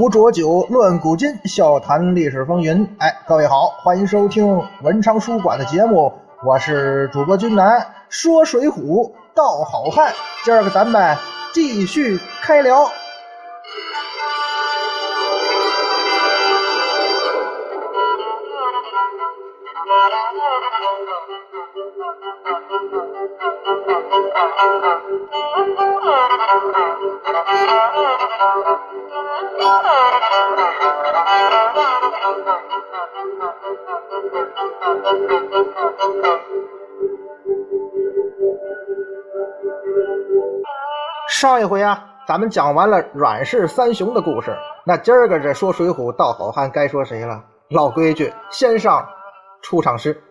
壶浊酒论古今，笑谈历史风云。哎，各位好，欢迎收听文昌书馆的节目，我是主播君南，说水浒道好汉。今儿个咱们继续开聊。上一回啊，咱们讲完了阮氏三雄的故事，那今儿个这说水浒道好汉该说谁了？老规矩，先上出场诗。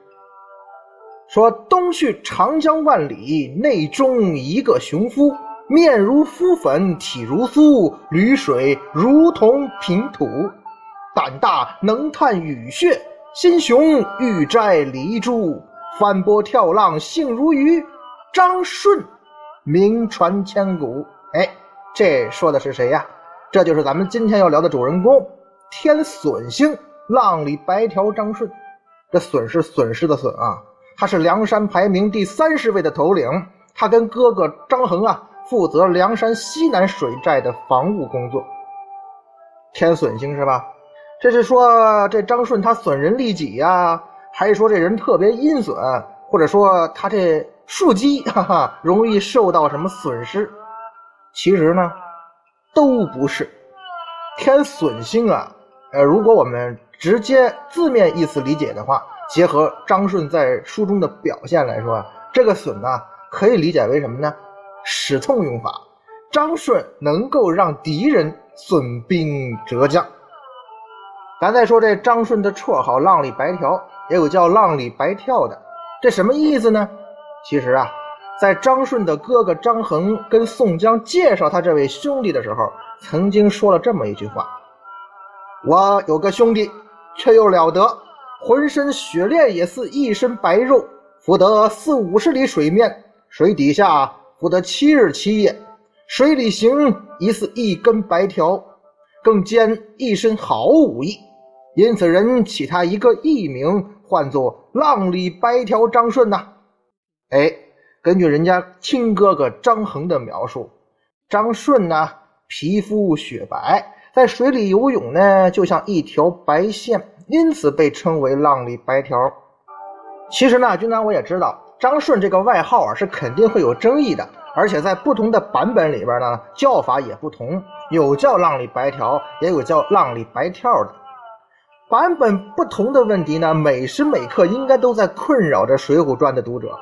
说东去长江万里，内中一个雄夫，面如敷粉，体如酥，履水如同平土，胆大能探雨穴，心雄欲摘离珠，翻波跳浪性如鱼，张顺。名传千古。哎，这说的是谁呀？这就是咱们今天要聊的主人公——天损星浪里白条张顺。这损是损失的损啊！他是梁山排名第三十位的头领，他跟哥哥张衡啊，负责梁山西南水寨的防务工作。天损星是吧？这是说这张顺他损人利己呀，还是说这人特别阴损，或者说他这？树基哈哈，容易受到什么损失？其实呢，都不是。天损星啊，呃，如果我们直接字面意思理解的话，结合张顺在书中的表现来说，这个损呢，可以理解为什么呢？使痛用法。张顺能够让敌人损兵折将。咱再说这张顺的绰号“浪里白条”，也有叫“浪里白跳”的，这什么意思呢？其实啊，在张顺的哥哥张衡跟宋江介绍他这位兄弟的时候，曾经说了这么一句话：“我有个兄弟，却又了得，浑身雪练也似一身白肉，浮得四五十里水面，水底下浮得七日七夜，水里行疑似一根白条，更兼一身好武艺，因此人起他一个艺名，唤作浪里白条张顺呐。”哎，根据人家亲哥哥张衡的描述，张顺呢皮肤雪白，在水里游泳呢就像一条白线，因此被称为浪里白条。其实呢，军长我也知道，张顺这个外号啊是肯定会有争议的，而且在不同的版本里边呢叫法也不同，有叫浪里白条，也有叫浪里白跳的。版本不同的问题呢，每时每刻应该都在困扰着《水浒传》的读者。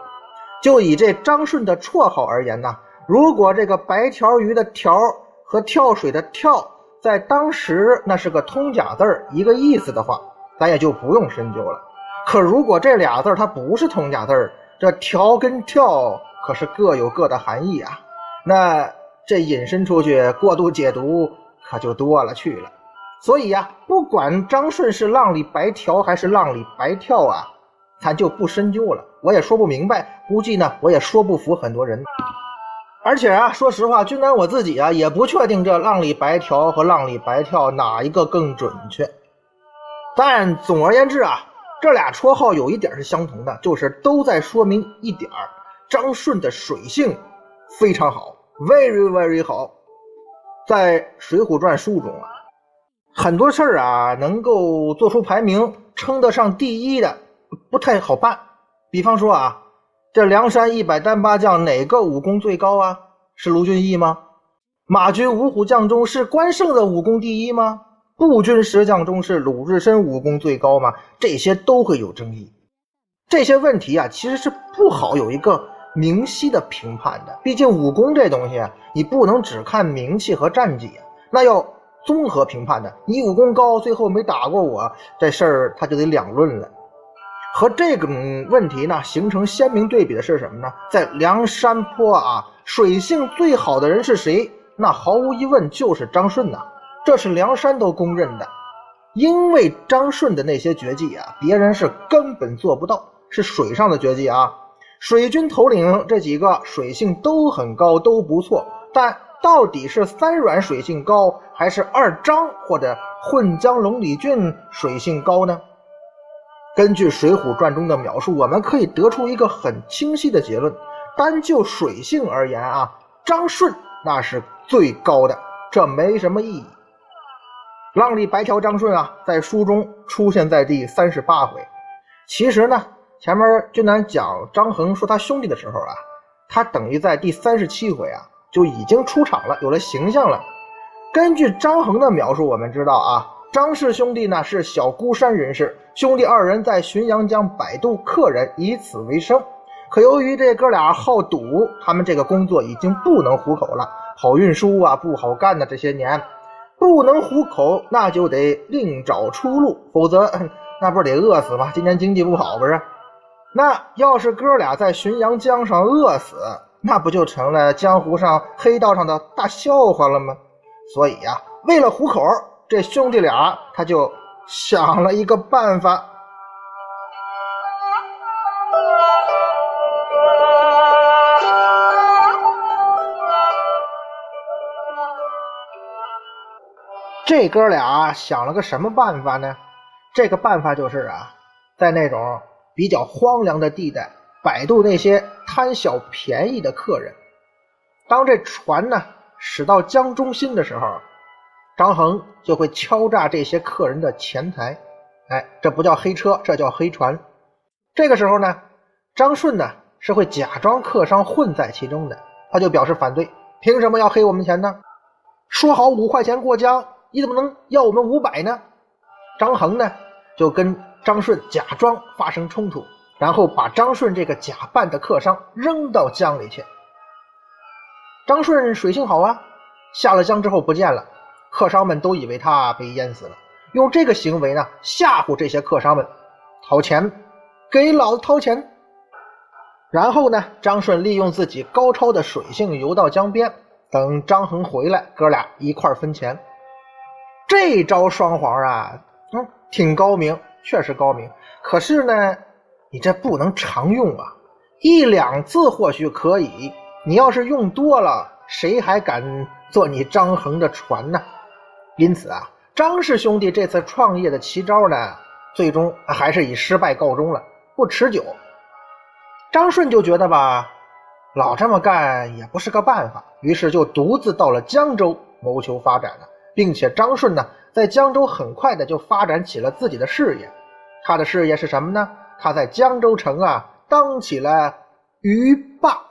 就以这张顺的绰号而言呢，如果这个白条鱼的条和跳水的跳在当时那是个通假字儿一个意思的话，咱也就不用深究了。可如果这俩字儿它不是通假字儿，这条跟跳可是各有各的含义啊，那这引申出去过度解读可就多了去了。所以呀，不管张顺是浪里白条还是浪里白跳啊。咱就不深究了，我也说不明白，估计呢我也说不服很多人。而且啊，说实话，君南我自己啊也不确定这浪里白条和浪里白跳哪一个更准确。但总而言之啊，这俩绰号有一点是相同的，就是都在说明一点张顺的水性非常好，very very 好。在《水浒传》书中啊，很多事儿啊能够做出排名，称得上第一的。不太好办，比方说啊，这梁山一百单八将哪个武功最高啊？是卢俊义吗？马军五虎将中是关胜的武功第一吗？步军十将中是鲁智深武功最高吗？这些都会有争议。这些问题啊，其实是不好有一个明晰的评判的。毕竟武功这东西啊，你不能只看名气和战绩，那要综合评判的。你武功高，最后没打过我，这事儿他就得两论了。和这种问题呢形成鲜明对比的是什么呢？在梁山坡啊，水性最好的人是谁？那毫无疑问就是张顺呐，这是梁山都公认的。因为张顺的那些绝技啊，别人是根本做不到，是水上的绝技啊。水军头领这几个水性都很高，都不错。但到底是三软水性高，还是二张或者混江龙李俊水性高呢？根据《水浒传》中的描述，我们可以得出一个很清晰的结论：单就水性而言啊，张顺那是最高的，这没什么意义。浪里白条张顺啊，在书中出现在第三十八回。其实呢，前面俊南讲张衡说他兄弟的时候啊，他等于在第三十七回啊就已经出场了，有了形象了。根据张衡的描述，我们知道啊，张氏兄弟呢是小孤山人士，兄弟二人在浔阳江摆渡客人，以此为生。可由于这哥俩好赌，他们这个工作已经不能糊口了，好运输啊不好干呢。这些年。不能糊口，那就得另找出路，否则 那不是得饿死吗？今年经济不好，不是？那要是哥俩在浔阳江上饿死，那不就成了江湖上黑道上的大笑话了吗？所以呀，为了糊口，这兄弟俩他就想了一个办法。这哥俩想了个什么办法呢？这个办法就是啊，在那种比较荒凉的地带摆渡那些贪小便宜的客人。当这船呢驶到江中心的时候，张衡就会敲诈这些客人的钱财。哎，这不叫黑车，这叫黑船。这个时候呢，张顺呢是会假装客商混在其中的，他就表示反对：凭什么要黑我们钱呢？说好五块钱过江。你怎么能要我们五百呢？张衡呢，就跟张顺假装发生冲突，然后把张顺这个假扮的客商扔到江里去。张顺水性好啊，下了江之后不见了，客商们都以为他被淹死了，用这个行为呢吓唬这些客商们，掏钱，给老子掏钱。然后呢，张顺利用自己高超的水性游到江边，等张衡回来，哥俩一块分钱。这招双簧啊，嗯，挺高明，确实高明。可是呢，你这不能常用啊，一两次或许可以，你要是用多了，谁还敢坐你张衡的船呢？因此啊，张氏兄弟这次创业的奇招呢，最终还是以失败告终了，不持久。张顺就觉得吧，老这么干也不是个办法，于是就独自到了江州谋求发展了。并且张顺呢，在江州很快的就发展起了自己的事业。他的事业是什么呢？他在江州城啊，当起了鱼霸，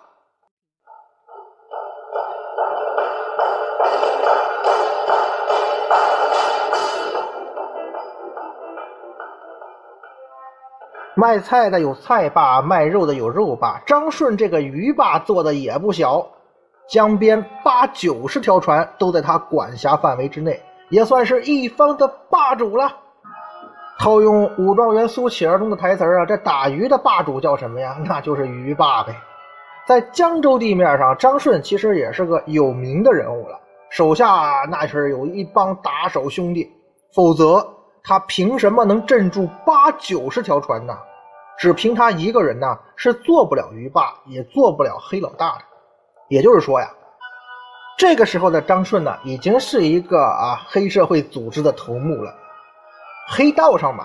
卖菜的有菜霸，卖肉的有肉霸。张顺这个鱼霸做的也不小。江边八九十条船都在他管辖范围之内，也算是一方的霸主了。套用武状元苏乞儿中的台词啊，这打鱼的霸主叫什么呀？那就是鱼霸呗。在江州地面上，张顺其实也是个有名的人物了，手下那是有一帮打手兄弟，否则他凭什么能镇住八九十条船呢？只凭他一个人呢，是做不了鱼霸，也做不了黑老大的。也就是说呀，这个时候的张顺呢，已经是一个啊黑社会组织的头目了。黑道上嘛，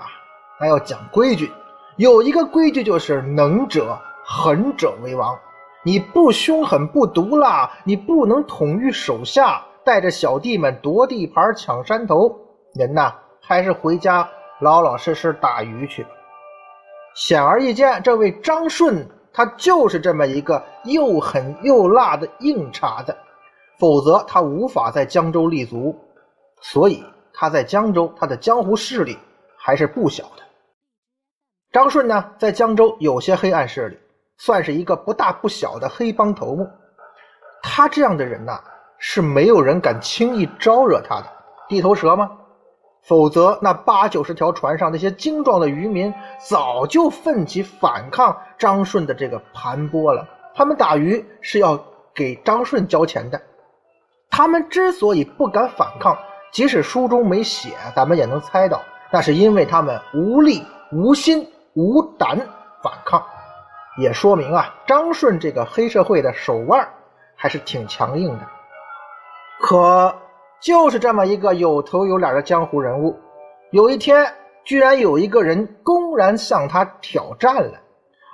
还要讲规矩，有一个规矩就是能者狠者为王。你不凶狠不毒辣，你不能统御手下，带着小弟们夺地盘抢山头，人呐还是回家老老实实打鱼去。显而易见，这位张顺。他就是这么一个又狠又辣的硬茬子，否则他无法在江州立足。所以他在江州，他的江湖势力还是不小的。张顺呢，在江州有些黑暗势力，算是一个不大不小的黑帮头目。他这样的人呐，是没有人敢轻易招惹他的，地头蛇吗？否则，那八九十条船上那些精壮的渔民早就奋起反抗张顺的这个盘剥了。他们打鱼是要给张顺交钱的。他们之所以不敢反抗，即使书中没写，咱们也能猜到，那是因为他们无力、无心、无胆反抗。也说明啊，张顺这个黑社会的手腕还是挺强硬的。可。就是这么一个有头有脸的江湖人物。有一天，居然有一个人公然向他挑战了，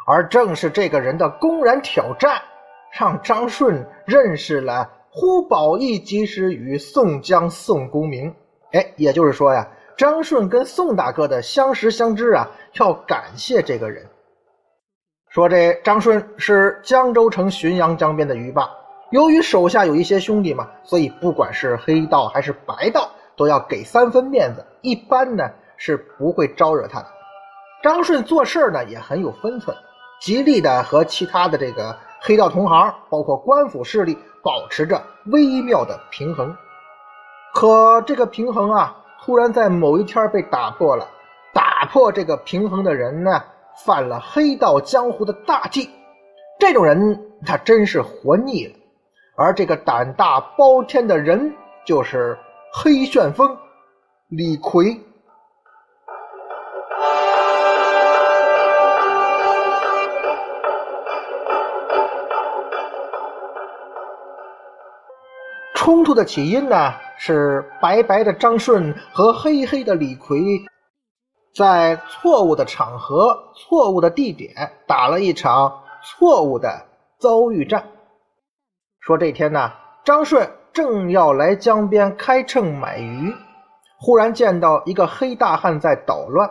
而正是这个人的公然挑战，让张顺认识了呼保义及时雨宋江宋公明。哎，也就是说呀，张顺跟宋大哥的相识相知啊，要感谢这个人。说这张顺是江州城浔阳江边的渔霸，由于手下有一些兄弟嘛，所以不管是黑道还是白道，都要给三分面子，一般呢是不会招惹他的。张顺做事呢也很有分寸，极力的和其他的这个黑道同行，包括官府势力，保持着微妙的平衡。可这个平衡啊，突然在某一天被打破了。打破这个平衡的人呢，犯了黑道江湖的大忌。这种人他真是活腻了。而这个胆大包天的人，就是黑旋风李逵。冲突的起因呢？是白白的张顺和黑黑的李逵，在错误的场合、错误的地点打了一场错误的遭遇战。说这天呢，张顺正要来江边开秤买鱼，忽然见到一个黑大汉在捣乱。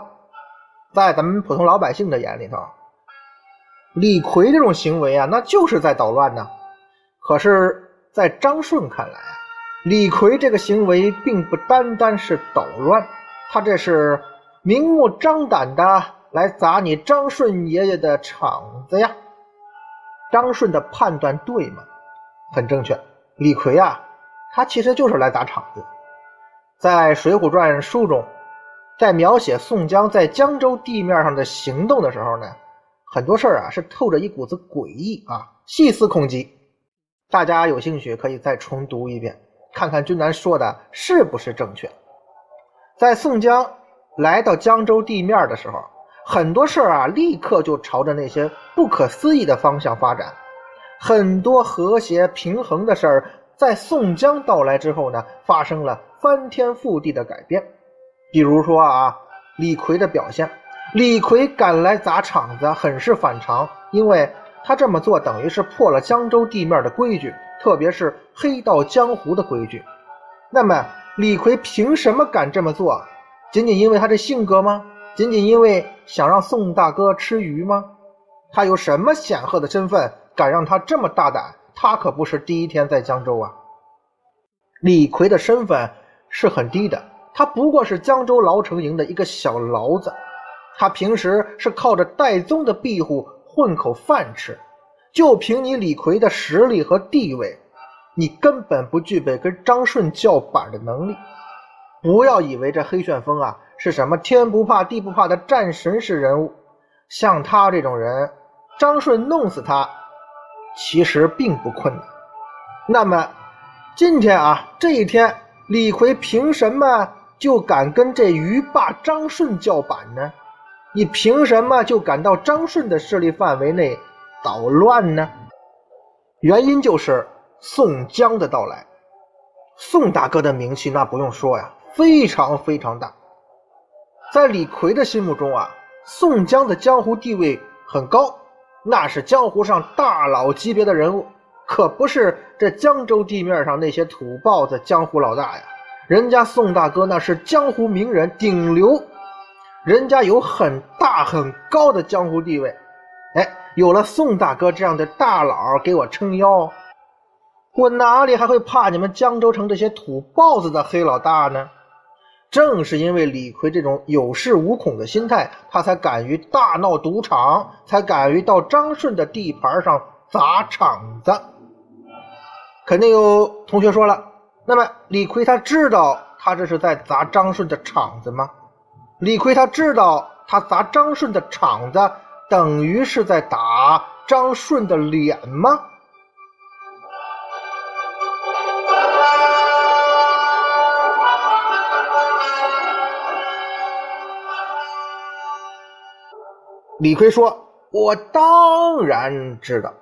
在咱们普通老百姓的眼里头，李逵这种行为啊，那就是在捣乱呢。可是，在张顺看来，李逵这个行为并不单单是捣乱，他这是明目张胆的来砸你张顺爷爷的场子呀！张顺的判断对吗？很正确。李逵啊，他其实就是来砸场子。在《水浒传》书中，在描写宋江在江州地面上的行动的时候呢，很多事儿啊是透着一股子诡异啊，细思恐极。大家有兴趣可以再重读一遍。看看君南说的是不是正确？在宋江来到江州地面的时候，很多事儿啊，立刻就朝着那些不可思议的方向发展。很多和谐平衡的事儿，在宋江到来之后呢，发生了翻天覆地的改变。比如说啊，李逵的表现，李逵赶来砸场子，很是反常，因为他这么做等于是破了江州地面的规矩。特别是黑道江湖的规矩，那么李逵凭什么敢这么做？仅仅因为他的性格吗？仅仅因为想让宋大哥吃鱼吗？他有什么显赫的身份，敢让他这么大胆？他可不是第一天在江州啊！李逵的身份是很低的，他不过是江州牢城营的一个小牢子，他平时是靠着戴宗的庇护混口饭吃。就凭你李逵的实力和地位，你根本不具备跟张顺叫板的能力。不要以为这黑旋风啊是什么天不怕地不怕的战神式人物，像他这种人，张顺弄死他其实并不困难。那么今天啊这一天，李逵凭什么就敢跟这鱼霸张顺叫板呢？你凭什么就敢到张顺的势力范围内？捣乱呢？原因就是宋江的到来。宋大哥的名气那不用说呀，非常非常大。在李逵的心目中啊，宋江的江湖地位很高，那是江湖上大佬级别的人物，可不是这江州地面上那些土包子江湖老大呀。人家宋大哥那是江湖名人顶流，人家有很大很高的江湖地位。哎。有了宋大哥这样的大佬给我撑腰，我哪里还会怕你们江州城这些土包子的黑老大呢？正是因为李逵这种有恃无恐的心态，他才敢于大闹赌场，才敢于到张顺的地盘上砸场子。肯定有同学说了，那么李逵他知道他这是在砸张顺的场子吗？李逵他知道他砸张顺的场子。等于是在打张顺的脸吗？李逵说：“我当然知道，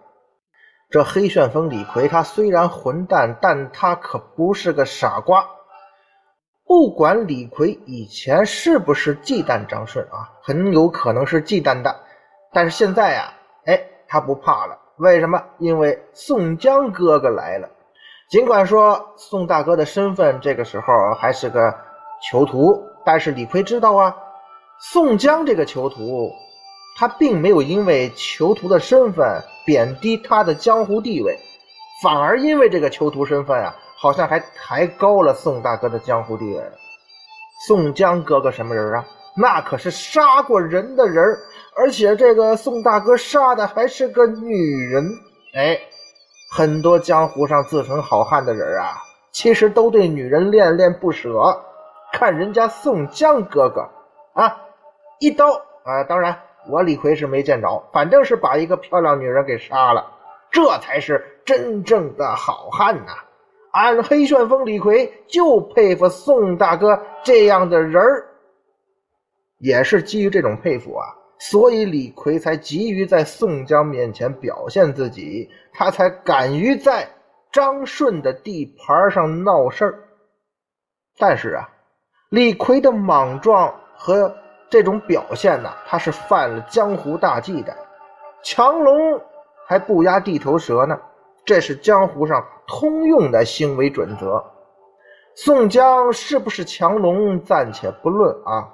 这黑旋风李逵，他虽然混蛋，但他可不是个傻瓜。不管李逵以前是不是忌惮张顺啊，很有可能是忌惮的，但是现在呀，哎，他不怕了。为什么？因为宋江哥哥来了。尽管说宋大哥的身份这个时候还是个囚徒，但是李逵知道啊，宋江这个囚徒，他并没有因为囚徒的身份贬低他的江湖地位，反而因为这个囚徒身份啊。好像还抬高了宋大哥的江湖地位。宋江哥哥什么人啊？那可是杀过人的人，而且这个宋大哥杀的还是个女人。哎，很多江湖上自称好汉的人啊，其实都对女人恋恋不舍。看人家宋江哥哥啊，一刀啊，当然我李逵是没见着，反正是把一个漂亮女人给杀了，这才是真正的好汉呐。俺黑旋风李逵就佩服宋大哥这样的人儿，也是基于这种佩服啊，所以李逵才急于在宋江面前表现自己，他才敢于在张顺的地盘上闹事儿。但是啊，李逵的莽撞和这种表现呢，他是犯了江湖大忌的，强龙还不压地头蛇呢。这是江湖上通用的行为准则。宋江是不是强龙暂且不论啊，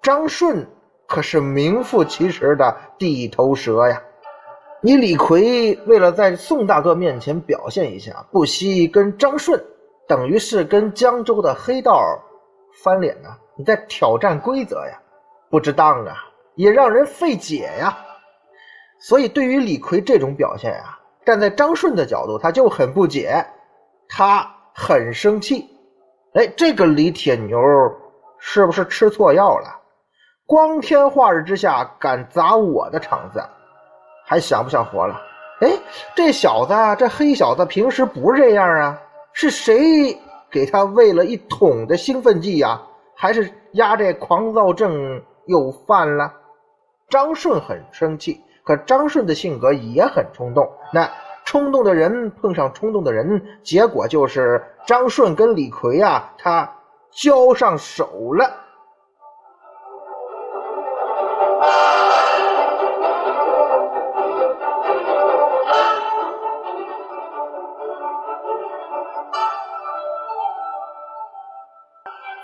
张顺可是名副其实的地头蛇呀。你李逵为了在宋大哥面前表现一下，不惜跟张顺，等于是跟江州的黑道翻脸呐！你在挑战规则呀，不值当啊，也让人费解呀。所以对于李逵这种表现呀。站在张顺的角度，他就很不解，他很生气。哎，这个李铁牛是不是吃错药了？光天化日之下敢砸我的场子，还想不想活了？哎，这小子，这黑小子平时不是这样啊？是谁给他喂了一桶的兴奋剂呀？还是压这狂躁症又犯了？张顺很生气。可张顺的性格也很冲动，那冲动的人碰上冲动的人，结果就是张顺跟李逵啊，他交上手了。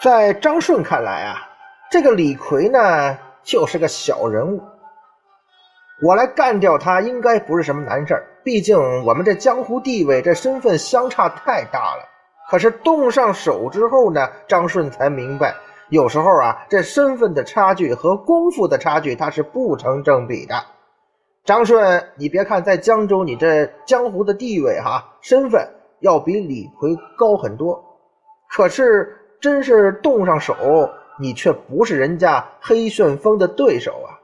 在张顺看来啊，这个李逵呢，就是个小人物。我来干掉他，应该不是什么难事儿。毕竟我们这江湖地位、这身份相差太大了。可是动上手之后呢，张顺才明白，有时候啊，这身份的差距和功夫的差距，它是不成正比的。张顺，你别看在江州，你这江湖的地位哈，身份要比李逵高很多，可是真是动上手，你却不是人家黑旋风的对手啊。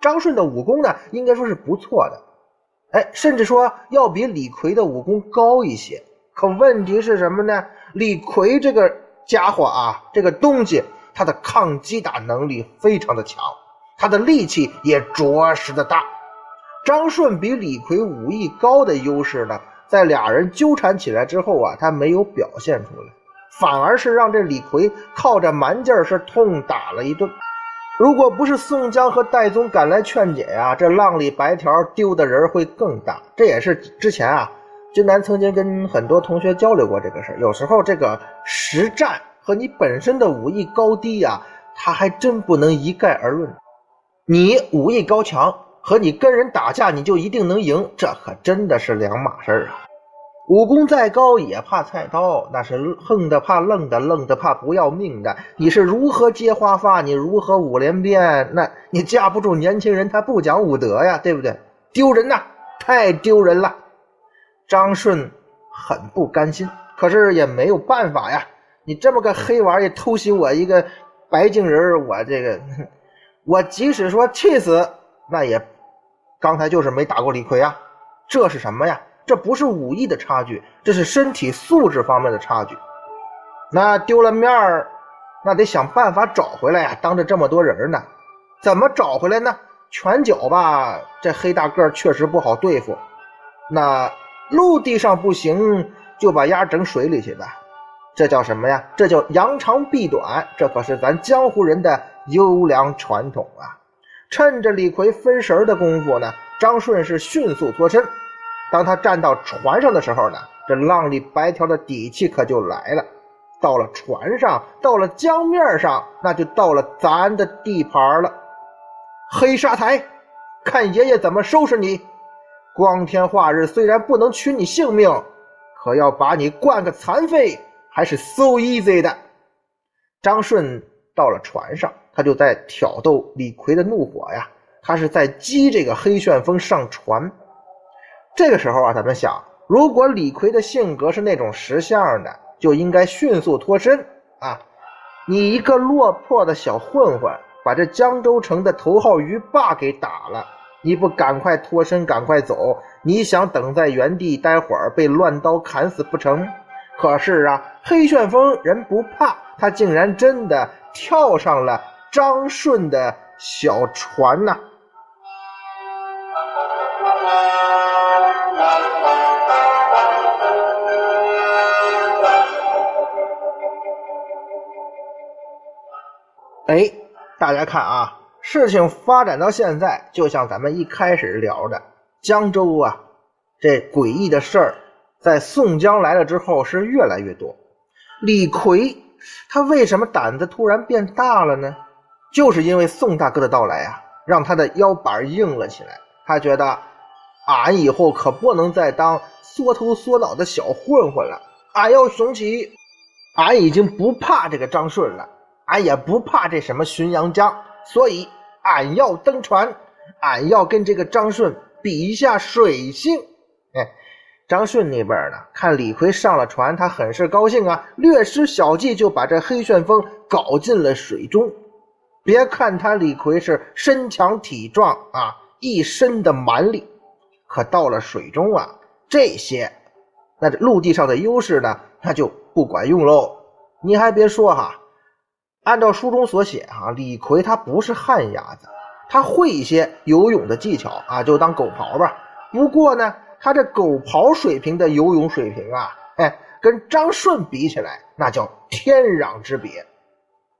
张顺的武功呢，应该说是不错的，哎，甚至说要比李逵的武功高一些。可问题是什么呢？李逵这个家伙啊，这个东西，他的抗击打能力非常的强，他的力气也着实的大。张顺比李逵武艺高的优势呢，在俩人纠缠起来之后啊，他没有表现出来，反而是让这李逵靠着蛮劲儿是痛打了一顿。如果不是宋江和戴宗赶来劝解呀，这浪里白条丢的人会更大。这也是之前啊，君南曾经跟很多同学交流过这个事有时候这个实战和你本身的武艺高低呀，他还真不能一概而论。你武艺高强和你跟人打架你就一定能赢，这可真的是两码事儿啊。武功再高也怕菜刀，那是横的怕愣的，愣的怕不要命的。你是如何接花发？你如何舞连鞭？那你架不住年轻人，他不讲武德呀，对不对？丢人呐，太丢人了！张顺很不甘心，可是也没有办法呀。你这么个黑玩意偷袭我一个白净人，我这个，我即使说气死，那也刚才就是没打过李逵啊。这是什么呀？这不是武艺的差距，这是身体素质方面的差距。那丢了面儿，那得想办法找回来呀。当着这么多人呢，怎么找回来呢？拳脚吧，这黑大个确实不好对付。那陆地上不行，就把鸭整水里去吧。这叫什么呀？这叫扬长避短，这可是咱江湖人的优良传统啊！趁着李逵分神的功夫呢，张顺是迅速脱身。当他站到船上的时候呢，这浪里白条的底气可就来了。到了船上，到了江面上，那就到了咱的地盘了。黑沙台，看爷爷怎么收拾你！光天化日，虽然不能取你性命，可要把你灌个残废，还是 so easy 的。张顺到了船上，他就在挑逗李逵的怒火呀，他是在激这个黑旋风上船。这个时候啊，咱们想，如果李逵的性格是那种识相的，就应该迅速脱身啊！你一个落魄的小混混，把这江州城的头号鱼霸给打了，你不赶快脱身，赶快走？你想等在原地待会儿被乱刀砍死不成？可是啊，黑旋风人不怕，他竟然真的跳上了张顺的小船呐！哎，大家看啊，事情发展到现在，就像咱们一开始聊的，江州啊，这诡异的事儿，在宋江来了之后是越来越多。李逵他为什么胆子突然变大了呢？就是因为宋大哥的到来啊，让他的腰板硬了起来。他觉得，俺以后可不能再当缩头缩脑的小混混了，俺要雄起，俺已经不怕这个张顺了。俺也不怕这什么浔阳江，所以俺要登船，俺要跟这个张顺比一下水性。哎，张顺那边呢，看李逵上了船，他很是高兴啊，略施小计就把这黑旋风搞进了水中。别看他李逵是身强体壮啊，一身的蛮力，可到了水中啊，这些那这陆地上的优势呢，那就不管用喽。你还别说哈。按照书中所写，啊，李逵他不是旱鸭子，他会一些游泳的技巧啊，就当狗刨吧。不过呢，他这狗刨水平的游泳水平啊，哎，跟张顺比起来，那叫天壤之别。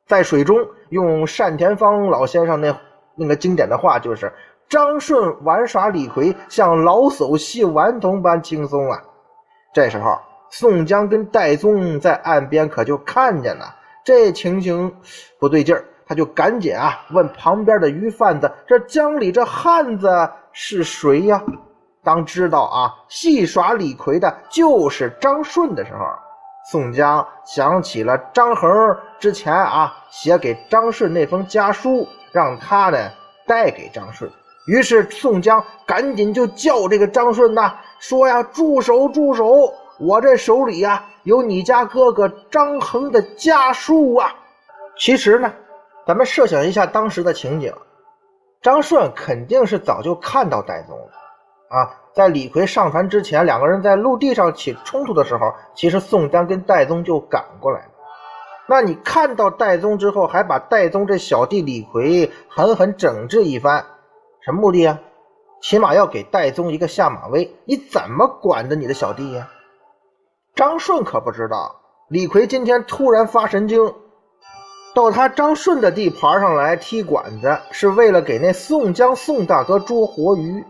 在水中，用单田芳老先生那那个经典的话，就是张顺玩耍李逵，像老叟戏顽童般轻松啊。这时候，宋江跟戴宗在岸边可就看见了。这情形不对劲儿，他就赶紧啊问旁边的鱼贩子：“这江里这汉子是谁呀？”当知道啊戏耍李逵的就是张顺的时候，宋江想起了张衡之前啊写给张顺那封家书，让他呢带给张顺。于是宋江赶紧就叫这个张顺呐说呀：“住手，住手！我这手里呀。”有你家哥哥张衡的家书啊！其实呢，咱们设想一下当时的情景，张顺肯定是早就看到戴宗了啊。在李逵上船之前，两个人在陆地上起冲突的时候，其实宋江跟戴宗就赶过来了。那你看到戴宗之后，还把戴宗这小弟李逵狠狠整治一番，什么目的啊？起码要给戴宗一个下马威。你怎么管的你的小弟呀？张顺可不知道，李逵今天突然发神经，到他张顺的地盘上来踢馆子，是为了给那宋江宋大哥捉活鱼。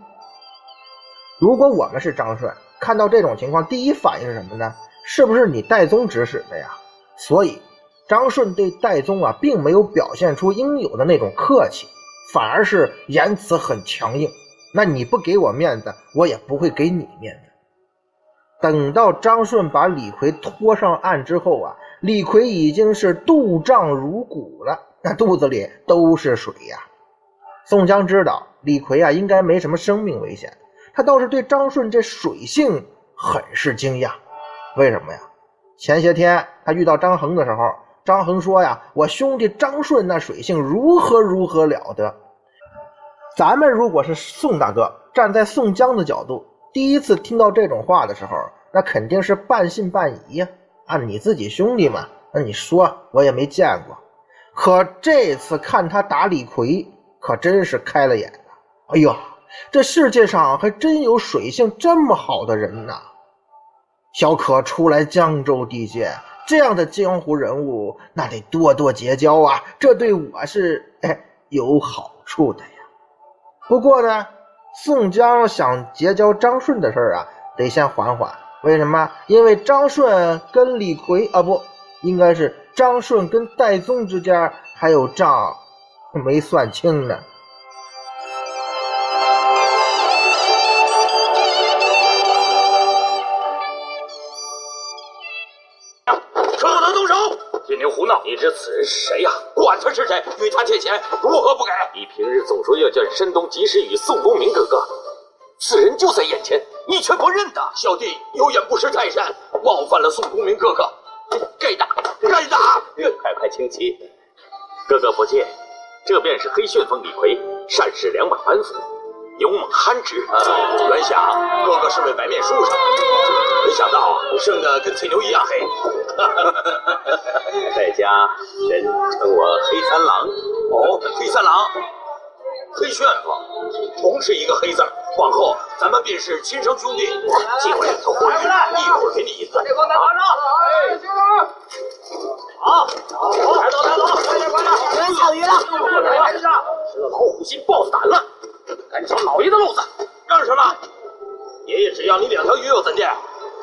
如果我们是张顺，看到这种情况，第一反应是什么呢？是不是你戴宗指使的呀？所以，张顺对戴宗啊，并没有表现出应有的那种客气，反而是言辞很强硬。那你不给我面子，我也不会给你面子。等到张顺把李逵拖上岸之后啊，李逵已经是肚胀如鼓了，那肚子里都是水呀。宋江知道李逵啊应该没什么生命危险，他倒是对张顺这水性很是惊讶。为什么呀？前些天他遇到张衡的时候，张衡说呀：“我兄弟张顺那水性如何如何了得。”咱们如果是宋大哥，站在宋江的角度。第一次听到这种话的时候，那肯定是半信半疑呀。啊，你自己兄弟嘛，那你说我也没见过。可这次看他打李逵，可真是开了眼了。哎呦，这世界上还真有水性这么好的人呐！小可初来江州地界，这样的江湖人物，那得多多结交啊，这对我是哎有好处的呀。不过呢，宋江想结交张顺的事儿啊，得先缓缓。为什么？因为张顺跟李逵啊，不应该是张顺跟戴宗之间还有账没算清呢。不得动手！借牛胡闹你知此人是谁呀？管他是谁，与他借钱如何不给？你平日总说要见山东及时雨宋公明哥哥，此人就在眼前，你却不认得。小弟有眼不识泰山，冒犯了宋公明哥哥，该打，该打！快快请起。哥哥不见，这便是黑旋风李逵，善使两把板斧，勇猛憨直。原想哥哥是位白面书生，没想到生的跟翠牛一样黑。在家人称我黑三郎。哦，黑三郎，黑旋风，同是一个黑字往后咱们便是亲生兄弟。机会两头活鱼，一会儿给你一次。这光拿着。哎，兄弟。好，抬走，抬走，快点，快点，有人抢鱼了。来人啊！吃了老虎心，豹子胆了，敢抢老爷的路子，让什么？爷爷只要你两条鱼又怎的？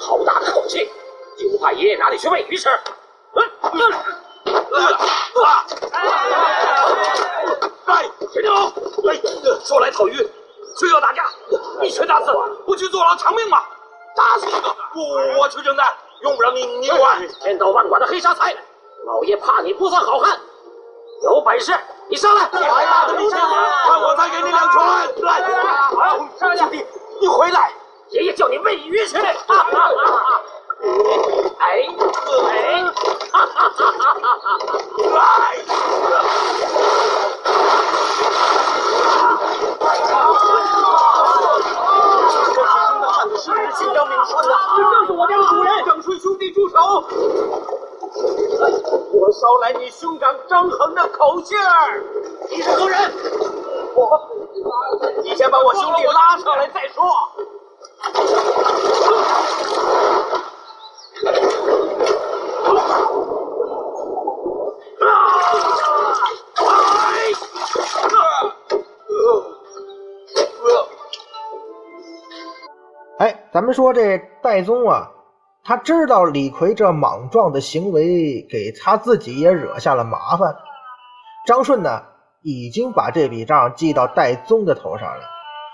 好大的口气！就怕爷爷拿你去喂鱼吃。嗯嗯啊！哎，铁牛，哎，说来讨鱼，却要打架，一拳打死，不去坐牢偿命吗？打死一个，我我去承担，用不着你你管。千刀万剐的黑沙才，老爷怕你不算好汉，有本事你上来！来呀，你上来！看我再给你两拳！来，好，兄弟，你回来，爷爷叫你喂鱼去。哎哎，哈哈哈哈哈哈！来！这其中的汉子是不是姓张名顺呐？这正是我家的主人，郑顺兄弟住手！我捎来你兄长张衡的口信儿。你是何人？我，你先把我兄弟拉上来再说。哎，咱们说这戴宗啊，他知道李逵这莽撞的行为给他自己也惹下了麻烦。张顺呢，已经把这笔账记到戴宗的头上了。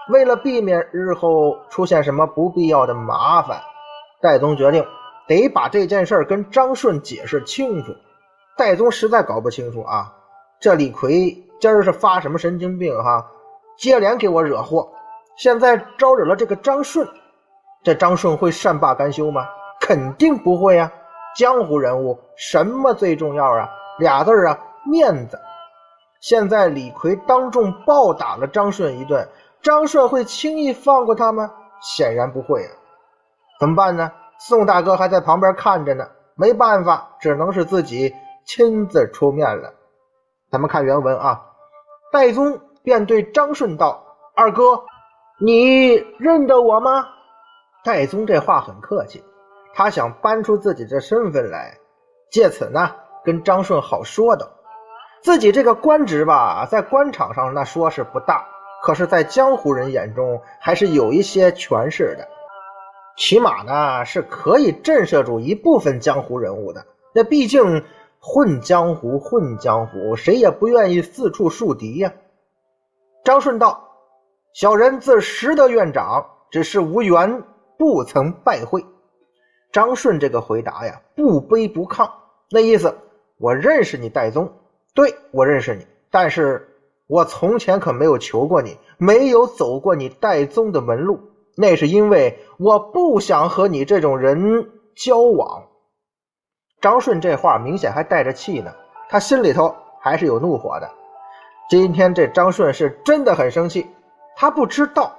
为了避免日后出现什么不必要的麻烦，戴宗决定得把这件事跟张顺解释清楚。戴宗实在搞不清楚啊，这李逵今儿是发什么神经病哈？接连给我惹祸，现在招惹了这个张顺。这张顺会善罢甘休吗？肯定不会啊！江湖人物什么最重要啊？俩字啊，面子。现在李逵当众暴打了张顺一顿，张顺会轻易放过他吗？显然不会啊！怎么办呢？宋大哥还在旁边看着呢，没办法，只能是自己亲自出面了。咱们看原文啊，戴宗便对张顺道：“二哥，你认得我吗？”戴宗这话很客气，他想搬出自己的身份来，借此呢跟张顺好说的。自己这个官职吧，在官场上那说是不大，可是，在江湖人眼中还是有一些权势的，起码呢是可以震慑住一部分江湖人物的。那毕竟混江湖，混江湖，谁也不愿意四处树敌呀。张顺道：“小人自识得院长，只是无缘。”不曾拜会，张顺这个回答呀，不卑不亢，那意思我认识你戴宗，对我认识你，但是我从前可没有求过你，没有走过你戴宗的门路，那是因为我不想和你这种人交往。张顺这话明显还带着气呢，他心里头还是有怒火的。今天这张顺是真的很生气，他不知道。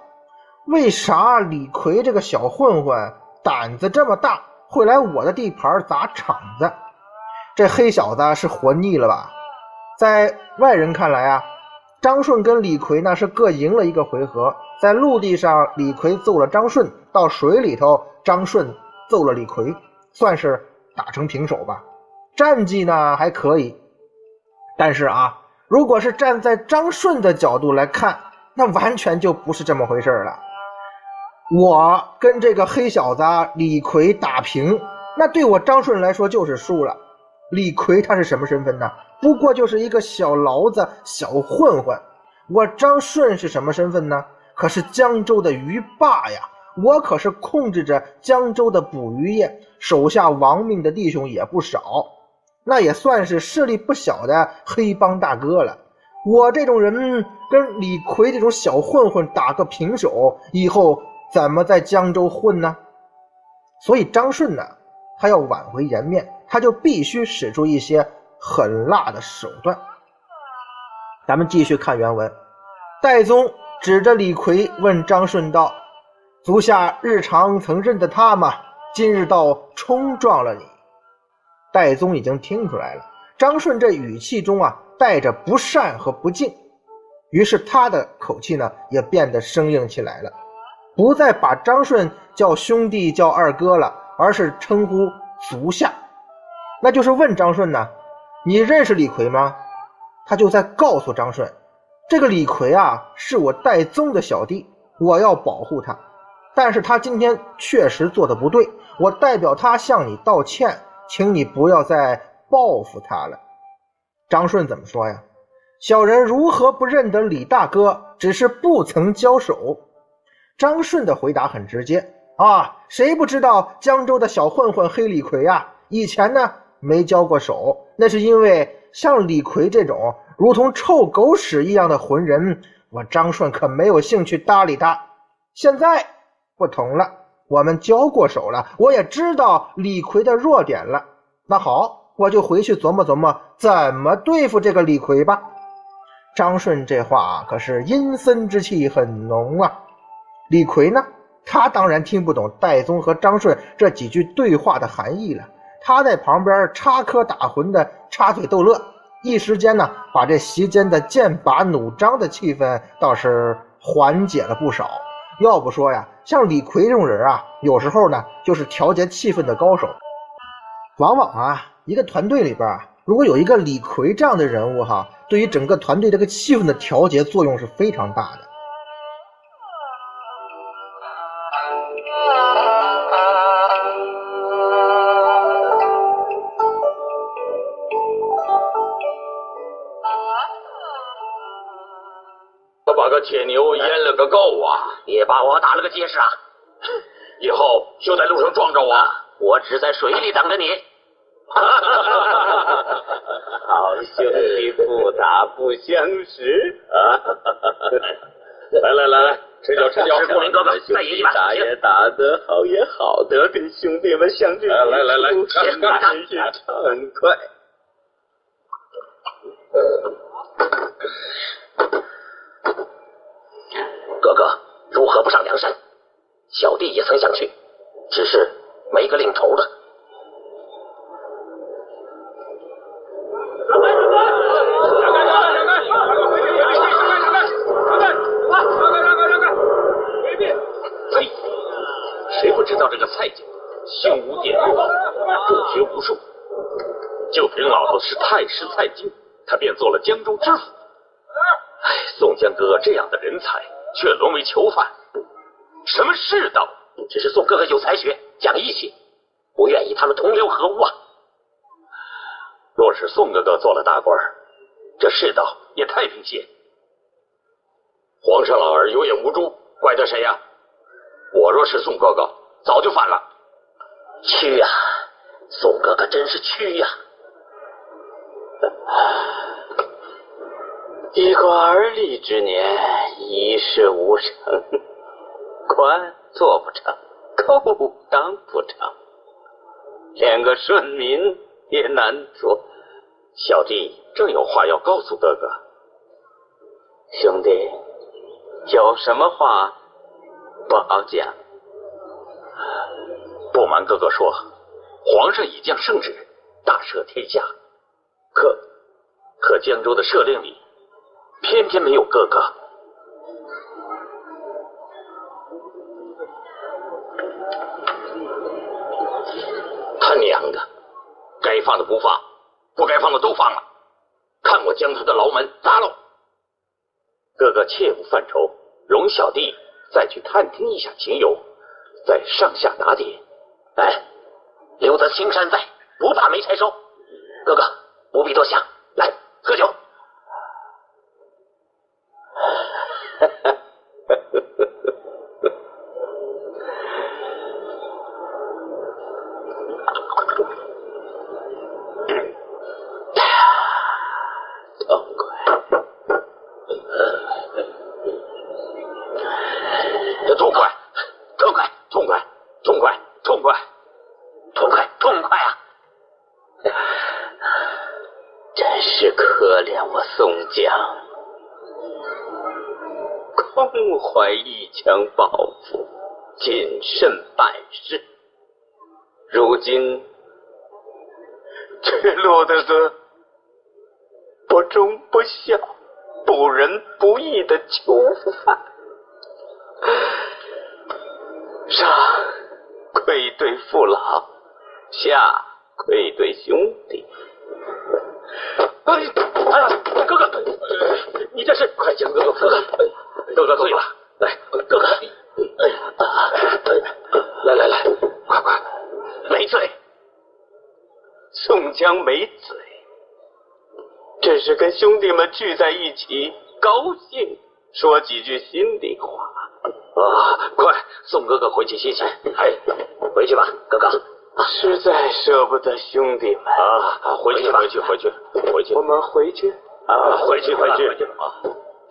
为啥李逵这个小混混胆子这么大，会来我的地盘砸场子？这黑小子是活腻了吧？在外人看来啊，张顺跟李逵那是各赢了一个回合。在陆地上，李逵揍了张顺；到水里头，张顺揍了李逵，算是打成平手吧。战绩呢还可以，但是啊，如果是站在张顺的角度来看，那完全就不是这么回事了。我跟这个黑小子李逵打平，那对我张顺来说就是输了。李逵他是什么身份呢？不过就是一个小牢子、小混混。我张顺是什么身份呢？可是江州的鱼霸呀！我可是控制着江州的捕鱼业，手下亡命的弟兄也不少，那也算是势力不小的黑帮大哥了。我这种人跟李逵这种小混混打个平手，以后怎么在江州混呢？所以张顺呢，他要挽回颜面。他就必须使出一些狠辣的手段。咱们继续看原文，戴宗指着李逵问张顺道：“足下日常曾认得他吗？今日倒冲撞了你。”戴宗已经听出来了，张顺这语气中啊带着不善和不敬，于是他的口气呢也变得生硬起来了，不再把张顺叫兄弟叫二哥了，而是称呼足下。那就是问张顺呢，你认识李逵吗？他就在告诉张顺，这个李逵啊是我戴宗的小弟，我要保护他。但是他今天确实做的不对，我代表他向你道歉，请你不要再报复他了。张顺怎么说呀？小人如何不认得李大哥？只是不曾交手。张顺的回答很直接啊，谁不知道江州的小混混黑李逵啊？以前呢？没交过手，那是因为像李逵这种如同臭狗屎一样的混人，我张顺可没有兴趣搭理他。现在不同了，我们交过手了，我也知道李逵的弱点了。那好，我就回去琢磨琢磨怎么对付这个李逵吧。张顺这话可是阴森之气很浓啊。李逵呢，他当然听不懂戴宗和张顺这几句对话的含义了。他在旁边插科打诨的插嘴逗乐，一时间呢，把这席间的剑拔弩张的气氛倒是缓解了不少。要不说呀，像李逵这种人啊，有时候呢就是调节气氛的高手。往往啊，一个团队里边啊，如果有一个李逵这样的人物哈，对于整个团队这个气氛的调节作用是非常大的。铁牛淹了个够啊！也把我打了个结实啊！以后就在路上撞着我，我只在水里等着你。好兄弟不打不相识 啊！来来来来，吃酒吃酒！兄弟哥哥，再饮一把。打也打得好也好得，跟兄弟们相聚，来来来来，先干他！真是畅快。哥哥如何不上梁山？小弟也曾想去，只是没个领头的。嘿，谁不知道这个蔡家姓吴点不高，不学无术，就凭老头是太师蔡京，他便做了江州知府。哎，宋江哥这样的人才。却沦为囚犯，什么世道？只是宋哥哥有才学，讲义气，不愿意他们同流合污啊。若是宋哥哥做了大官，这世道也太平些。皇上老儿有眼无珠，怪得谁呀？我若是宋哥哥，早就反了。屈呀，宋哥哥真是屈呀！一个而立之年，一事无成，官做不成，寇当不成，连个顺民也难做。小弟正有话要告诉哥哥，兄弟，有什么话不好讲？不瞒哥哥说，皇上已降圣旨，大赦天下，可可江州的赦令里。偏偏没有哥哥，他娘的，放的不放，不该放的都放了，看我将他的牢门砸喽！哥哥切勿犯愁，容小弟再去探听一下情由，再上下打点。哎，留得青山在，不怕没柴烧。哥哥不必多想，来喝酒。一宋江没嘴，这是跟兄弟们聚在一起，高兴说几句心里话啊！快，送哥哥回去歇歇。哎，回去吧，哥哥，实在舍不得兄弟们啊！回去吧，回去，回去，回去，我们回去啊！回去，回去啊！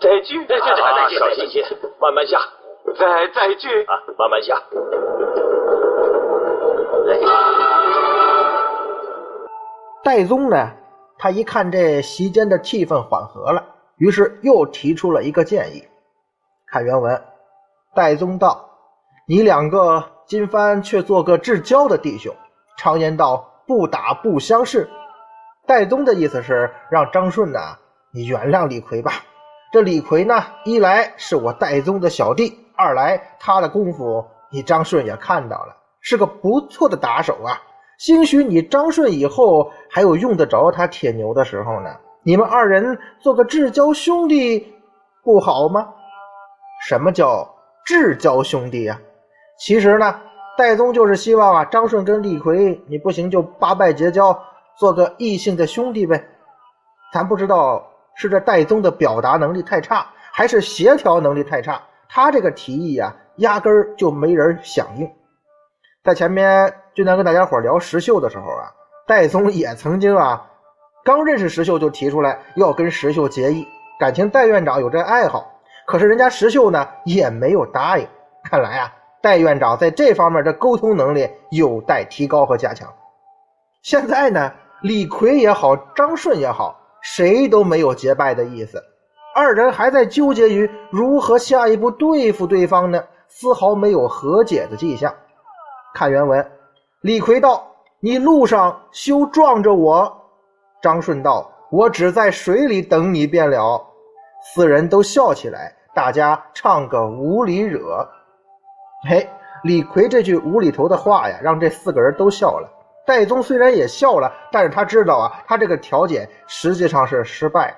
再聚，再聚，再聚，小心些，慢慢下。再再聚啊，慢慢下。戴宗呢，他一看这席间的气氛缓和了，于是又提出了一个建议。看原文，戴宗道：“你两个今番却做个至交的弟兄，常言道不打不相识。”戴宗的意思是让张顺呢，你原谅李逵吧。这李逵呢，一来是我戴宗的小弟，二来他的功夫你张顺也看到了，是个不错的打手啊。兴许你张顺以后还有用得着他铁牛的时候呢。你们二人做个至交兄弟不好吗？什么叫至交兄弟呀？其实呢，戴宗就是希望啊，张顺跟李逵你不行就八拜结交，做个异性的兄弟呗。咱不知道。是这戴宗的表达能力太差，还是协调能力太差？他这个提议啊，压根儿就没人响应。在前面俊南跟大家伙聊石秀的时候啊，戴宗也曾经啊，刚认识石秀就提出来要跟石秀结义，感情戴院长有这爱好。可是人家石秀呢也没有答应。看来啊，戴院长在这方面的沟通能力有待提高和加强。现在呢，李逵也好，张顺也好。谁都没有结拜的意思，二人还在纠结于如何下一步对付对方呢，丝毫没有和解的迹象。看原文，李逵道：“你路上休撞着我。”张顺道：“我只在水里等你便了。”四人都笑起来，大家唱个无理惹。嘿，李逵这句无厘头的话呀，让这四个人都笑了。戴宗虽然也笑了，但是他知道啊，他这个调解实际上是失败。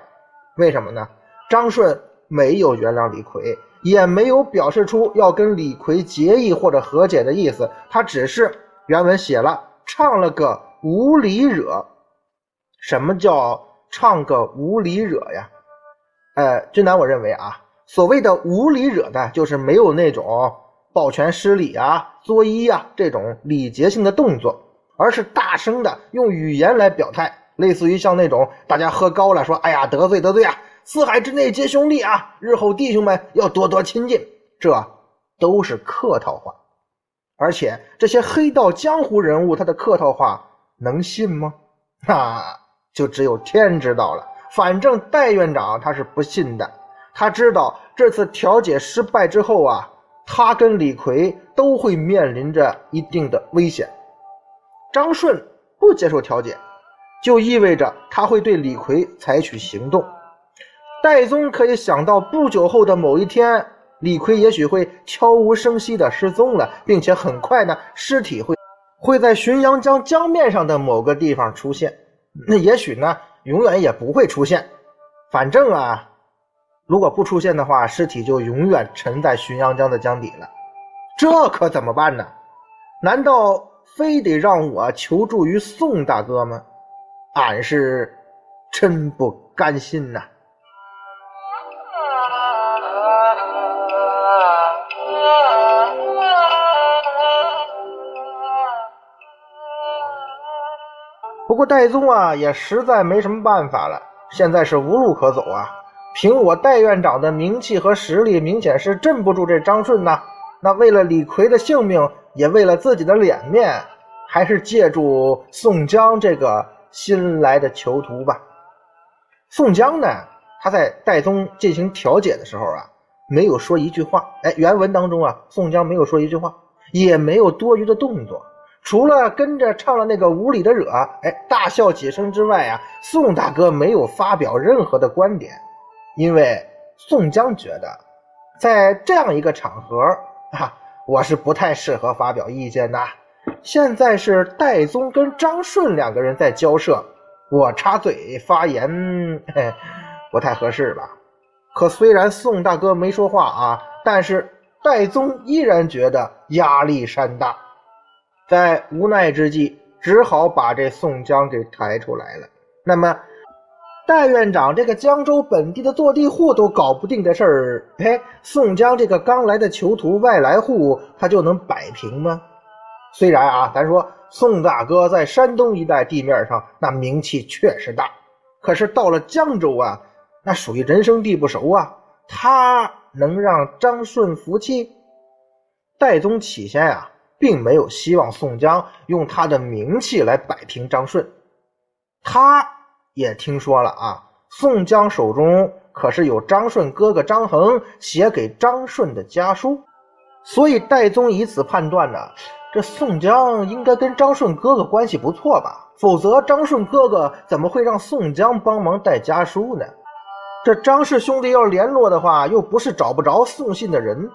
为什么呢？张顺没有原谅李逵，也没有表示出要跟李逵结义或者和解的意思，他只是原文写了唱了个无理惹。什么叫唱个无理惹呀？呃，俊南，我认为啊，所谓的无理惹的，就是没有那种抱拳施礼啊、作揖啊这种礼节性的动作。而是大声的用语言来表态，类似于像那种大家喝高了说：“哎呀，得罪得罪啊！四海之内皆兄弟啊！日后弟兄们要多多亲近。”这都是客套话，而且这些黑道江湖人物他的客套话能信吗？那就只有天知道了。反正戴院长他是不信的，他知道这次调解失败之后啊，他跟李逵都会面临着一定的危险。张顺不接受调解，就意味着他会对李逵采取行动。戴宗可以想到，不久后的某一天，李逵也许会悄无声息地失踪了，并且很快呢，尸体会会在浔阳江江面上的某个地方出现。那也许呢，永远也不会出现。反正啊，如果不出现的话，尸体就永远沉在浔阳江的江底了。这可怎么办呢？难道非得让我求助于宋大哥吗？俺是真不甘心呐！不过戴宗啊，也实在没什么办法了，现在是无路可走啊。凭我戴院长的名气和实力，明显是镇不住这张顺呐。那为了李逵的性命，也为了自己的脸面，还是借助宋江这个新来的囚徒吧。宋江呢，他在戴宗进行调解的时候啊，没有说一句话。哎，原文当中啊，宋江没有说一句话，也没有多余的动作。除了跟着唱了那个无理的惹，哎，大笑几声之外啊，宋大哥没有发表任何的观点，因为宋江觉得，在这样一个场合啊，我是不太适合发表意见的。现在是戴宗跟张顺两个人在交涉，我插嘴发言，嘿，不太合适吧？可虽然宋大哥没说话啊，但是戴宗依然觉得压力山大。在无奈之际，只好把这宋江给抬出来了。那么，戴院长这个江州本地的坐地户都搞不定的事儿，哎，宋江这个刚来的囚徒外来户，他就能摆平吗？虽然啊，咱说宋大哥在山东一带地面上那名气确实大，可是到了江州啊，那属于人生地不熟啊，他能让张顺服气？戴宗起先啊。并没有希望宋江用他的名气来摆平张顺，他也听说了啊，宋江手中可是有张顺哥哥张衡写给张顺的家书，所以戴宗以此判断呢，这宋江应该跟张顺哥哥关系不错吧？否则张顺哥哥怎么会让宋江帮忙带家书呢？这张氏兄弟要联络的话，又不是找不着送信的人，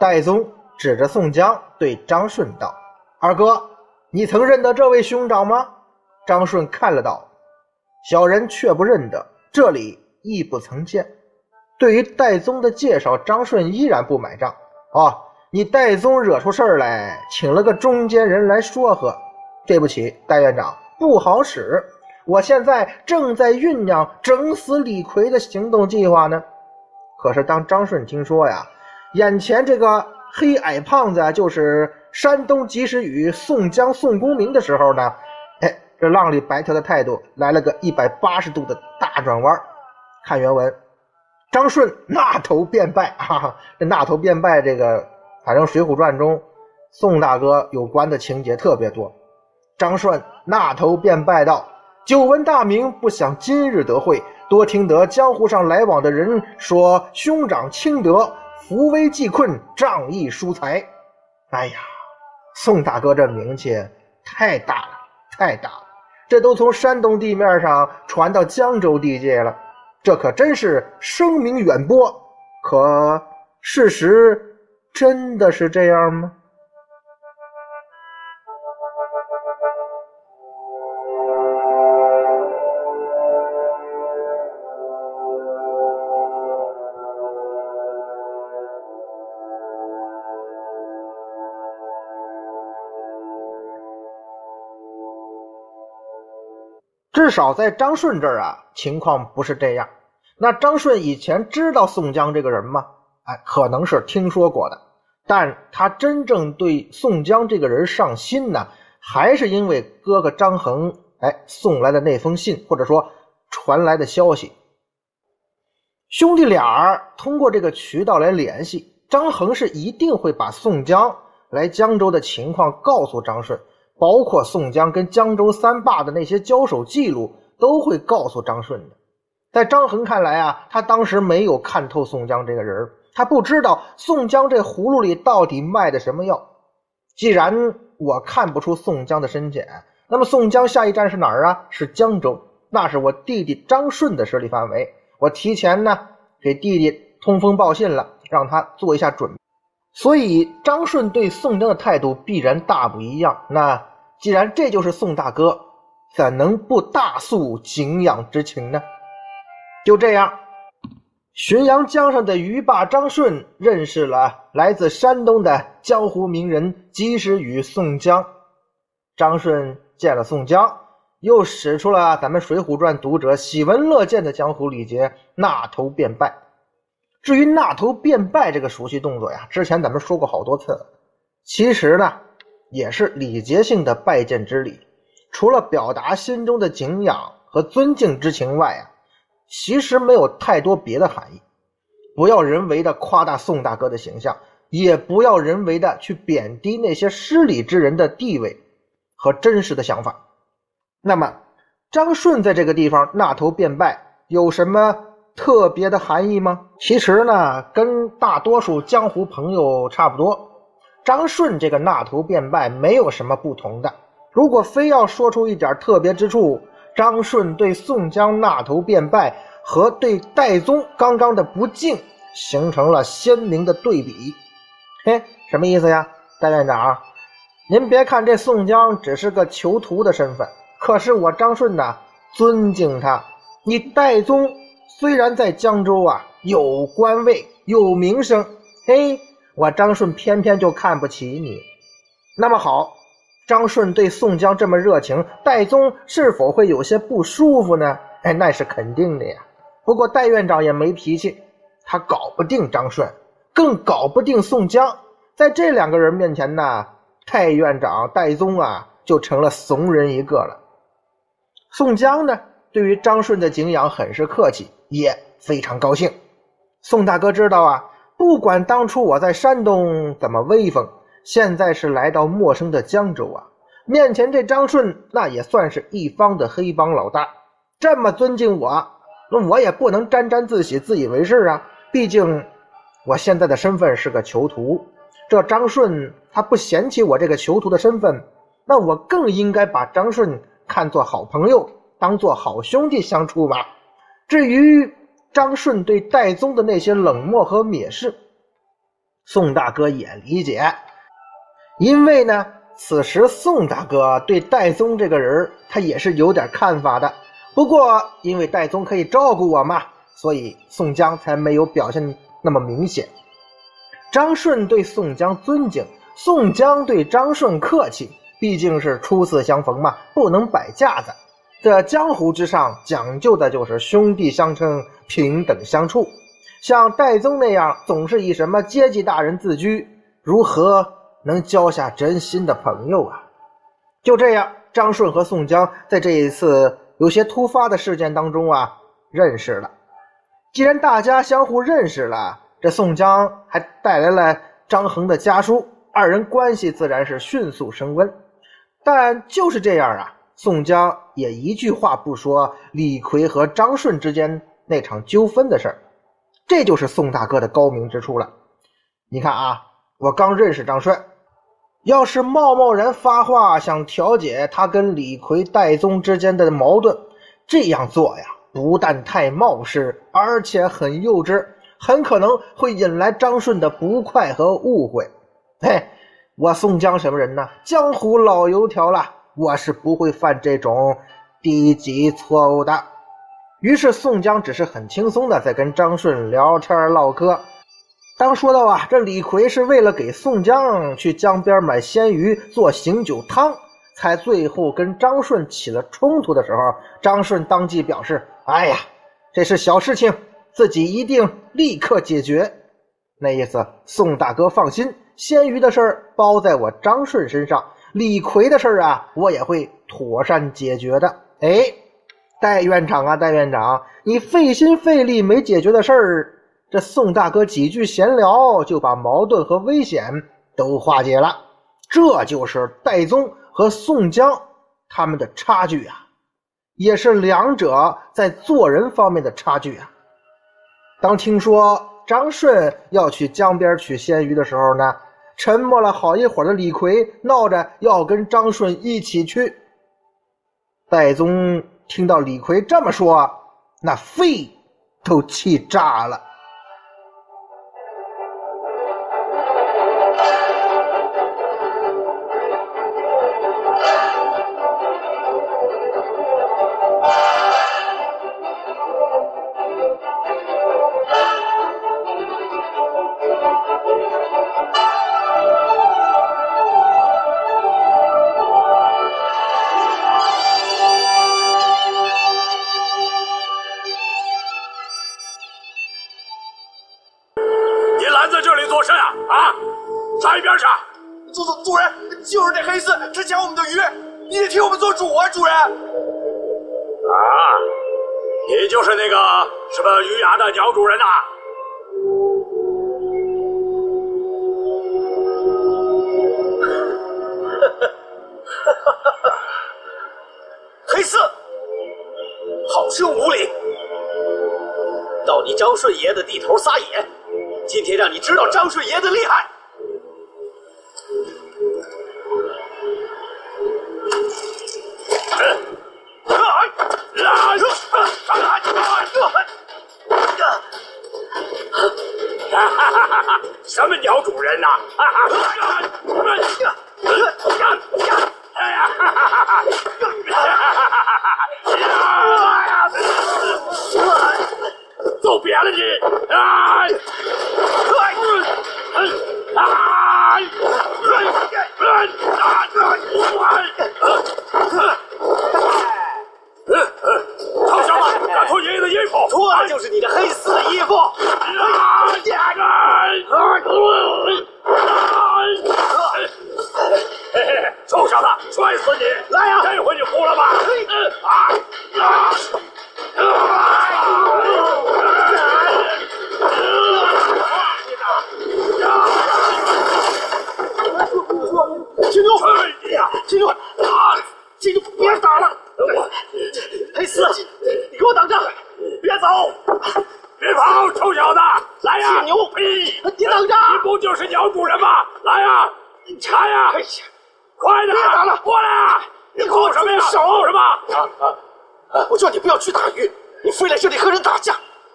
戴宗。指着宋江对张顺道：“二哥，你曾认得这位兄长吗？”张顺看了道：“小人却不认得，这里亦不曾见。”对于戴宗的介绍，张顺依然不买账。哦，你戴宗惹出事来，请了个中间人来说和。对不起，戴院长，不好使。我现在正在酝酿整死李逵的行动计划呢。可是当张顺听说呀，眼前这个……黑矮胖子就是山东及时雨宋江宋公明的时候呢，哎，这浪里白条的态度来了个一百八十度的大转弯。看原文，张顺那头便拜，哈哈，这那头便拜这个，反正《水浒传》中宋大哥有关的情节特别多。张顺那头便拜道：“久闻大名，不想今日得会。多听得江湖上来往的人说，兄长清德。”扶危济困，仗义疏财。哎呀，宋大哥这名气太大了，太大了！这都从山东地面上传到江州地界了，这可真是声名远播。可事实真的是这样吗？至少在张顺这儿啊，情况不是这样。那张顺以前知道宋江这个人吗？哎，可能是听说过的。但他真正对宋江这个人上心呢，还是因为哥哥张衡哎送来的那封信，或者说传来的消息。兄弟俩通过这个渠道来联系，张衡是一定会把宋江来江州的情况告诉张顺。包括宋江跟江州三霸的那些交手记录，都会告诉张顺的。在张衡看来啊，他当时没有看透宋江这个人，他不知道宋江这葫芦里到底卖的什么药。既然我看不出宋江的深浅，那么宋江下一站是哪儿啊？是江州，那是我弟弟张顺的势力范围。我提前呢给弟弟通风报信了，让他做一下准备。所以张顺对宋江的态度必然大不一样。那既然这就是宋大哥，怎能不大诉敬仰之情呢？就这样，浔阳江上的渔霸张顺认识了来自山东的江湖名人及时雨宋江。张顺见了宋江，又使出了咱们《水浒传》读者喜闻乐见的江湖礼节——纳头便拜。至于纳头便拜这个熟悉动作呀，之前咱们说过好多次了。其实呢，也是礼节性的拜见之礼，除了表达心中的敬仰和尊敬之情外啊，其实没有太多别的含义。不要人为的夸大宋大哥的形象，也不要人为的去贬低那些失礼之人的地位和真实的想法。那么，张顺在这个地方纳头便拜有什么？特别的含义吗？其实呢，跟大多数江湖朋友差不多。张顺这个纳头便拜没有什么不同的。如果非要说出一点特别之处，张顺对宋江纳头便拜和对戴宗刚刚的不敬形成了鲜明的对比。嘿，什么意思呀，戴院长？您别看这宋江只是个囚徒的身份，可是我张顺呢，尊敬他。你戴宗。虽然在江州啊有官位有名声，嘿，我张顺偏偏就看不起你。那么好，张顺对宋江这么热情，戴宗是否会有些不舒服呢？哎，那是肯定的呀。不过戴院长也没脾气，他搞不定张顺，更搞不定宋江。在这两个人面前呢，戴院长、戴宗啊就成了怂人一个了。宋江呢，对于张顺的敬仰很是客气。也非常高兴。宋大哥知道啊，不管当初我在山东怎么威风，现在是来到陌生的江州啊，面前这张顺那也算是一方的黑帮老大，这么尊敬我，那我也不能沾沾自喜、自以为是啊。毕竟我现在的身份是个囚徒，这张顺他不嫌弃我这个囚徒的身份，那我更应该把张顺看作好朋友，当做好兄弟相处吧。至于张顺对戴宗的那些冷漠和蔑视，宋大哥也理解，因为呢，此时宋大哥对戴宗这个人他也是有点看法的。不过因为戴宗可以照顾我嘛，所以宋江才没有表现那么明显。张顺对宋江尊敬，宋江对张顺客气，毕竟是初次相逢嘛，不能摆架子。这江湖之上讲究的就是兄弟相称、平等相处。像戴宗那样总是以什么阶级大人自居，如何能交下真心的朋友啊？就这样，张顺和宋江在这一次有些突发的事件当中啊认识了。既然大家相互认识了，这宋江还带来了张衡的家书，二人关系自然是迅速升温。但就是这样啊。宋江也一句话不说李逵和张顺之间那场纠纷的事儿，这就是宋大哥的高明之处了。你看啊，我刚认识张顺，要是贸贸然发话想调解他跟李逵、戴宗之间的矛盾，这样做呀，不但太冒失，而且很幼稚，很可能会引来张顺的不快和误会。嘿，我宋江什么人呢？江湖老油条了。我是不会犯这种低级错误的。于是宋江只是很轻松的在跟张顺聊天唠嗑。当说到啊，这李逵是为了给宋江去江边买鲜鱼做醒酒汤，才最后跟张顺起了冲突的时候，张顺当即表示：“哎呀，这是小事情，自己一定立刻解决。”那意思，宋大哥放心，鲜鱼的事儿包在我张顺身上。李逵的事儿啊，我也会妥善解决的。哎，戴院长啊，戴院长，你费心费力没解决的事儿，这宋大哥几句闲聊就把矛盾和危险都化解了。这就是戴宗和宋江他们的差距啊，也是两者在做人方面的差距啊。当听说张顺要去江边取鲜鱼的时候呢？沉默了好一会儿的李逵闹着要跟张顺一起去。戴宗听到李逵这么说，那肺都气炸了。那个什么鱼牙的鸟主人呐？哈哈哈哈黑四，好生无礼！到你张顺爷的地头撒野，今天让你知道张顺爷的厉害！真的，哈哈？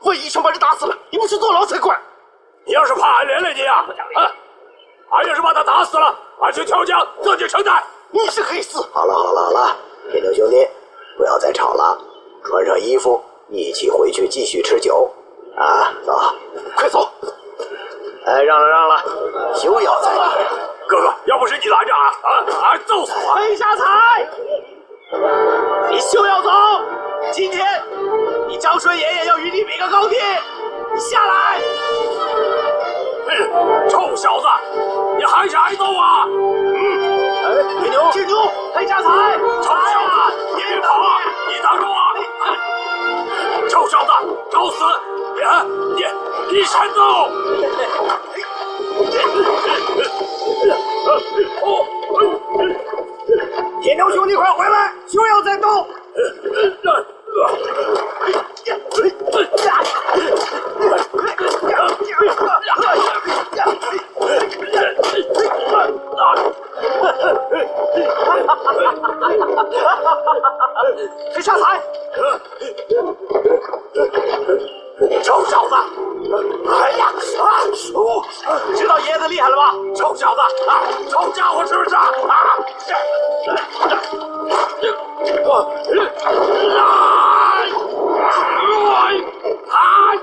架，万一枪把人打死了，你不去坐牢才怪！你要是怕俺连累你啊，啊！俺要是把他打死了，俺就跳江自己承担。你是黑丝，好了好了好了，铁牛兄弟，不要再吵了，穿上衣服，一起回去继续吃酒。啊，走，快走！哎，让了让了，休要再理。哥哥，要不是你拦着俺，啊，俺揍死我！黑瞎财，你休要走！今天你张顺爷爷要与你比个高低，你下来！哼，臭小子，你还是挨揍啊！嗯，哎，铁牛，铁牛，黑家财，臭小子，你别跑啊！你挡住我！臭小子，找死！你你你闪走！铁牛兄弟，快回来！休要再动！黑瞎财，臭小子！哎呀啊！哦，知道爷爷的厉害了吧？臭小子啊！臭家伙是不是啊？啊！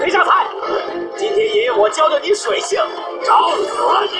黑瞎财，今天爷爷我教教你水性，找死你！